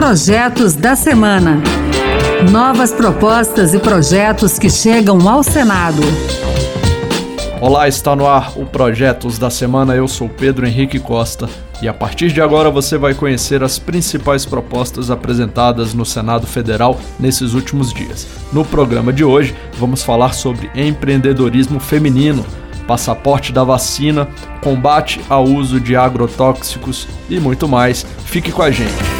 Projetos da Semana. Novas propostas e projetos que chegam ao Senado. Olá, está no ar o Projetos da Semana. Eu sou Pedro Henrique Costa e a partir de agora você vai conhecer as principais propostas apresentadas no Senado Federal nesses últimos dias. No programa de hoje, vamos falar sobre empreendedorismo feminino, passaporte da vacina, combate ao uso de agrotóxicos e muito mais. Fique com a gente.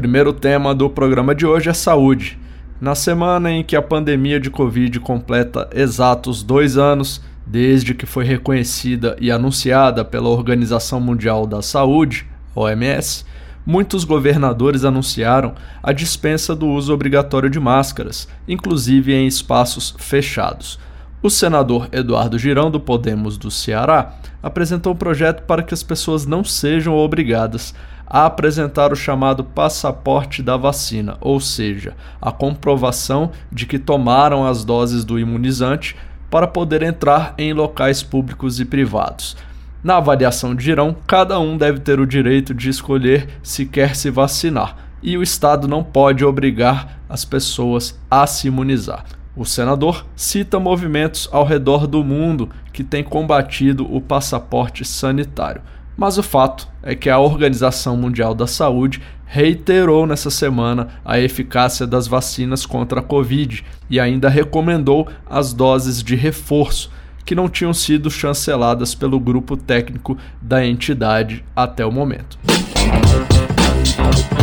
Primeiro tema do programa de hoje é saúde. Na semana em que a pandemia de Covid completa exatos dois anos, desde que foi reconhecida e anunciada pela Organização Mundial da Saúde, OMS, muitos governadores anunciaram a dispensa do uso obrigatório de máscaras, inclusive em espaços fechados. O senador Eduardo Girão, do Podemos do Ceará, apresentou um projeto para que as pessoas não sejam obrigadas a apresentar o chamado passaporte da vacina, ou seja, a comprovação de que tomaram as doses do imunizante para poder entrar em locais públicos e privados. Na avaliação de Girão, cada um deve ter o direito de escolher se quer se vacinar, e o Estado não pode obrigar as pessoas a se imunizar. O senador cita movimentos ao redor do mundo que têm combatido o passaporte sanitário. Mas o fato é que a Organização Mundial da Saúde reiterou nessa semana a eficácia das vacinas contra a Covid e ainda recomendou as doses de reforço que não tinham sido chanceladas pelo grupo técnico da entidade até o momento.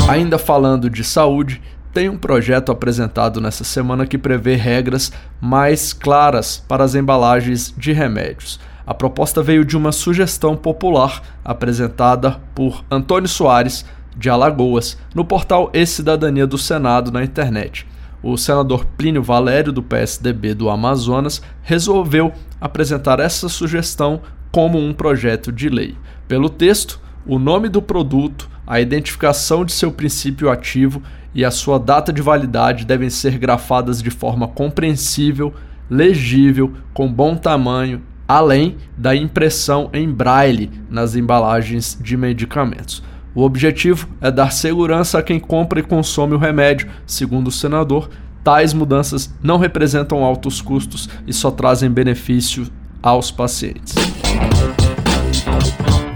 Ainda falando de saúde, tem um projeto apresentado nessa semana que prevê regras mais claras para as embalagens de remédios. A proposta veio de uma sugestão popular apresentada por Antônio Soares, de Alagoas, no portal E-Cidadania do Senado na internet. O senador Plínio Valério, do PSDB do Amazonas, resolveu apresentar essa sugestão como um projeto de lei. Pelo texto, o nome do produto, a identificação de seu princípio ativo e a sua data de validade devem ser grafadas de forma compreensível, legível, com bom tamanho além da impressão em braille nas embalagens de medicamentos. O objetivo é dar segurança a quem compra e consome o remédio, segundo o senador. Tais mudanças não representam altos custos e só trazem benefício aos pacientes.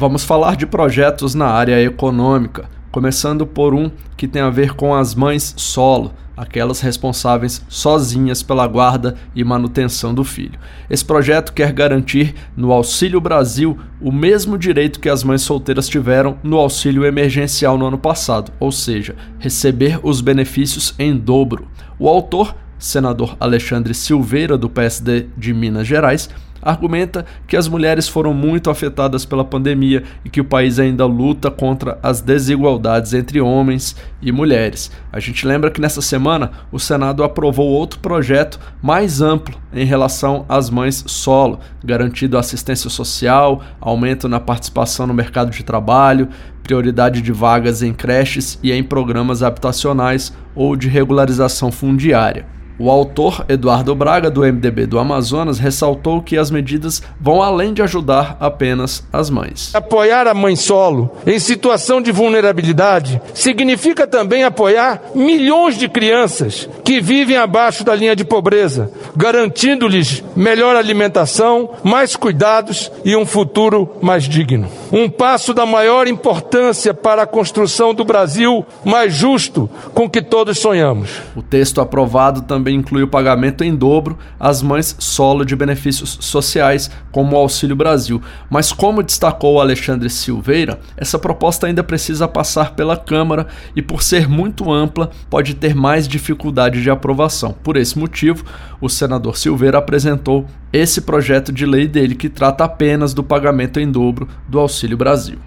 Vamos falar de projetos na área econômica, começando por um que tem a ver com as mães solo aquelas responsáveis sozinhas pela guarda e manutenção do filho. Esse projeto quer garantir no Auxílio Brasil o mesmo direito que as mães solteiras tiveram no auxílio emergencial no ano passado, ou seja, receber os benefícios em dobro. O autor, senador Alexandre Silveira, do PSD de Minas Gerais, argumenta que as mulheres foram muito afetadas pela pandemia e que o país ainda luta contra as desigualdades entre homens e mulheres. A gente lembra que nessa semana o Senado aprovou outro projeto mais amplo em relação às mães solo, garantindo assistência social, aumento na participação no mercado de trabalho, prioridade de vagas em creches e em programas habitacionais ou de regularização fundiária. O autor Eduardo Braga, do MDB do Amazonas, ressaltou que as medidas vão além de ajudar apenas as mães. Apoiar a mãe solo em situação de vulnerabilidade significa também apoiar milhões de crianças que vivem abaixo da linha de pobreza, garantindo-lhes melhor alimentação, mais cuidados e um futuro mais digno. Um passo da maior importância para a construção do Brasil mais justo com que todos sonhamos. O texto aprovado também inclui o pagamento em dobro às mães solo de benefícios sociais, como o Auxílio Brasil. Mas, como destacou Alexandre Silveira, essa proposta ainda precisa passar pela Câmara e, por ser muito ampla, pode ter mais dificuldade de aprovação. Por esse motivo, o senador Silveira apresentou esse projeto de lei dele que trata apenas do pagamento em dobro do Auxílio Brasil.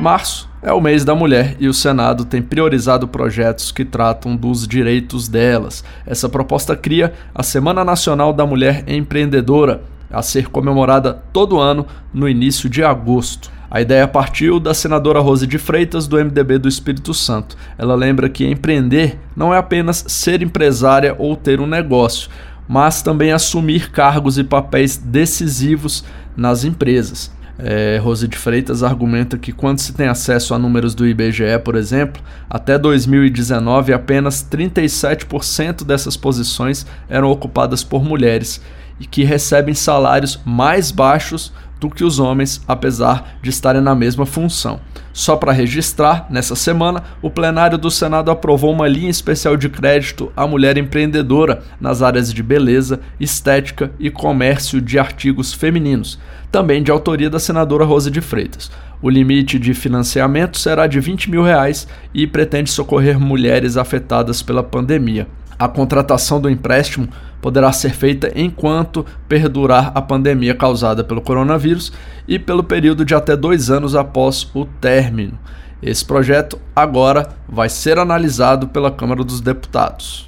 Março é o mês da mulher e o Senado tem priorizado projetos que tratam dos direitos delas. Essa proposta cria a Semana Nacional da Mulher Empreendedora, a ser comemorada todo ano no início de agosto. A ideia partiu da senadora Rose de Freitas, do MDB do Espírito Santo. Ela lembra que empreender não é apenas ser empresária ou ter um negócio, mas também assumir cargos e papéis decisivos nas empresas. É, Rose de Freitas argumenta que quando se tem acesso a números do IBGE, por exemplo, até 2019 apenas 37% dessas posições eram ocupadas por mulheres e que recebem salários mais baixos do que os homens, apesar de estarem na mesma função. Só para registrar, nessa semana, o plenário do Senado aprovou uma linha especial de crédito à mulher empreendedora nas áreas de beleza, estética e comércio de artigos femininos, também de autoria da senadora Rosa de Freitas. O limite de financiamento será de 20 mil reais e pretende socorrer mulheres afetadas pela pandemia. A contratação do empréstimo poderá ser feita enquanto perdurar a pandemia causada pelo coronavírus e pelo período de até dois anos após o término. Esse projeto agora vai ser analisado pela Câmara dos Deputados.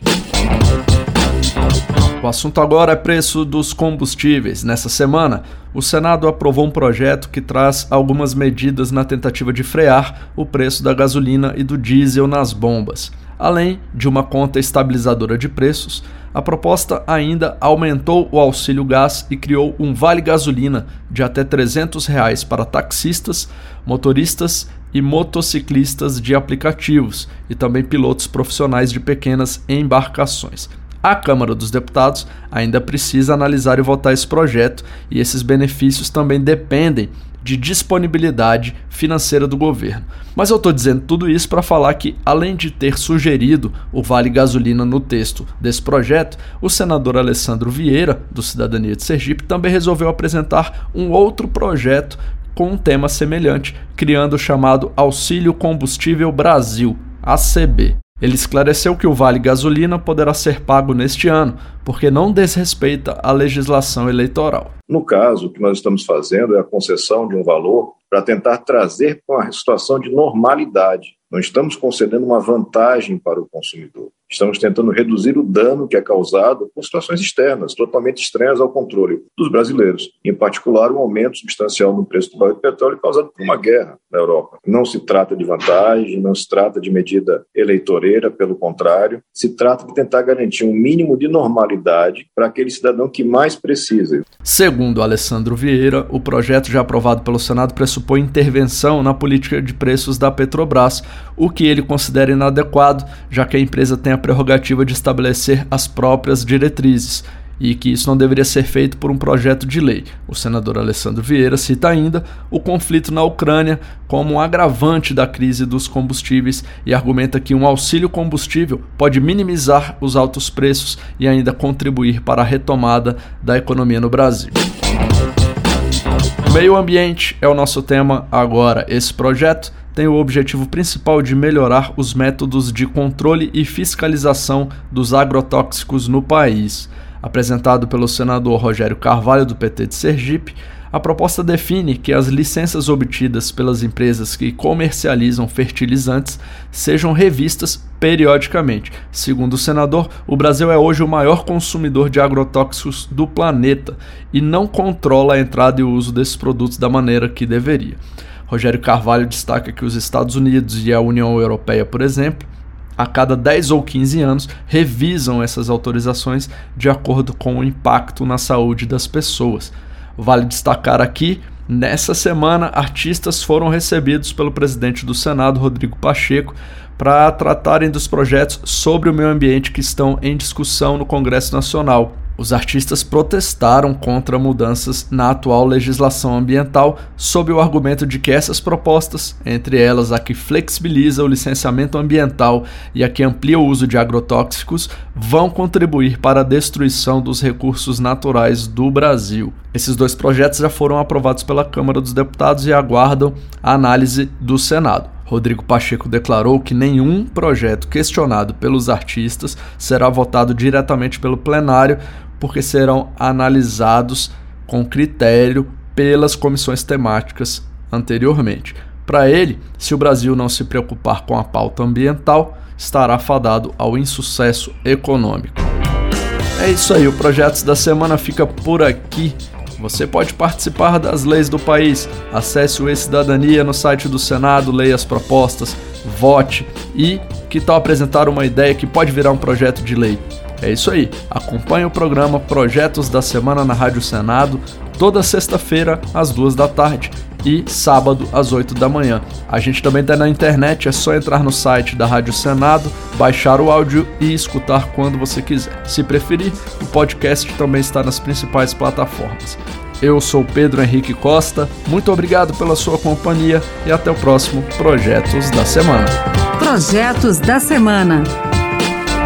O assunto agora é preço dos combustíveis. Nessa semana, o Senado aprovou um projeto que traz algumas medidas na tentativa de frear o preço da gasolina e do diesel nas bombas. Além de uma conta estabilizadora de preços, a proposta ainda aumentou o auxílio gás e criou um vale gasolina de até 300 reais para taxistas, motoristas e motociclistas de aplicativos e também pilotos profissionais de pequenas embarcações. A Câmara dos Deputados ainda precisa analisar e votar esse projeto, e esses benefícios também dependem de disponibilidade financeira do governo. Mas eu estou dizendo tudo isso para falar que, além de ter sugerido o Vale Gasolina no texto desse projeto, o senador Alessandro Vieira, do Cidadania de Sergipe, também resolveu apresentar um outro projeto com um tema semelhante, criando o chamado Auxílio Combustível Brasil, ACB. Ele esclareceu que o Vale Gasolina poderá ser pago neste ano, porque não desrespeita a legislação eleitoral. No caso, o que nós estamos fazendo é a concessão de um valor para tentar trazer para uma situação de normalidade. Não estamos concedendo uma vantagem para o consumidor. Estamos tentando reduzir o dano que é causado por situações externas, totalmente estranhas ao controle dos brasileiros, em particular o aumento substancial no preço do barril de petróleo causado por uma guerra na Europa. Não se trata de vantagem, não se trata de medida eleitoreira, pelo contrário, se trata de tentar garantir um mínimo de normalidade para aquele cidadão que mais precisa. Segundo Alessandro Vieira, o projeto já aprovado pelo Senado pressupõe intervenção na política de preços da Petrobras, o que ele considera inadequado, já que a empresa tem a a prerrogativa de estabelecer as próprias diretrizes e que isso não deveria ser feito por um projeto de lei. O senador Alessandro Vieira cita ainda o conflito na Ucrânia como um agravante da crise dos combustíveis e argumenta que um auxílio combustível pode minimizar os altos preços e ainda contribuir para a retomada da economia no Brasil. Meio ambiente é o nosso tema agora. Esse projeto tem o objetivo principal de melhorar os métodos de controle e fiscalização dos agrotóxicos no país. Apresentado pelo senador Rogério Carvalho, do PT de Sergipe, a proposta define que as licenças obtidas pelas empresas que comercializam fertilizantes sejam revistas periodicamente. Segundo o senador, o Brasil é hoje o maior consumidor de agrotóxicos do planeta e não controla a entrada e o uso desses produtos da maneira que deveria. Rogério Carvalho destaca que os Estados Unidos e a União Europeia, por exemplo, a cada 10 ou 15 anos revisam essas autorizações de acordo com o impacto na saúde das pessoas. Vale destacar aqui, nessa semana, artistas foram recebidos pelo presidente do Senado, Rodrigo Pacheco, para tratarem dos projetos sobre o meio ambiente que estão em discussão no Congresso Nacional. Os artistas protestaram contra mudanças na atual legislação ambiental sob o argumento de que essas propostas, entre elas a que flexibiliza o licenciamento ambiental e a que amplia o uso de agrotóxicos, vão contribuir para a destruição dos recursos naturais do Brasil. Esses dois projetos já foram aprovados pela Câmara dos Deputados e aguardam a análise do Senado. Rodrigo Pacheco declarou que nenhum projeto questionado pelos artistas será votado diretamente pelo plenário, porque serão analisados com critério pelas comissões temáticas anteriormente. Para ele, se o Brasil não se preocupar com a pauta ambiental, estará fadado ao insucesso econômico. É isso aí, o Projetos da Semana fica por aqui. Você pode participar das leis do país. Acesse o E-Cidadania no site do Senado, leia as propostas, vote e que tal apresentar uma ideia que pode virar um projeto de lei? É isso aí. Acompanhe o programa Projetos da Semana na Rádio Senado toda sexta-feira às duas da tarde e sábado às 8 da manhã. A gente também está na internet, é só entrar no site da Rádio Senado, baixar o áudio e escutar quando você quiser. Se preferir, o podcast também está nas principais plataformas. Eu sou Pedro Henrique Costa, muito obrigado pela sua companhia e até o próximo Projetos da Semana. Projetos da Semana.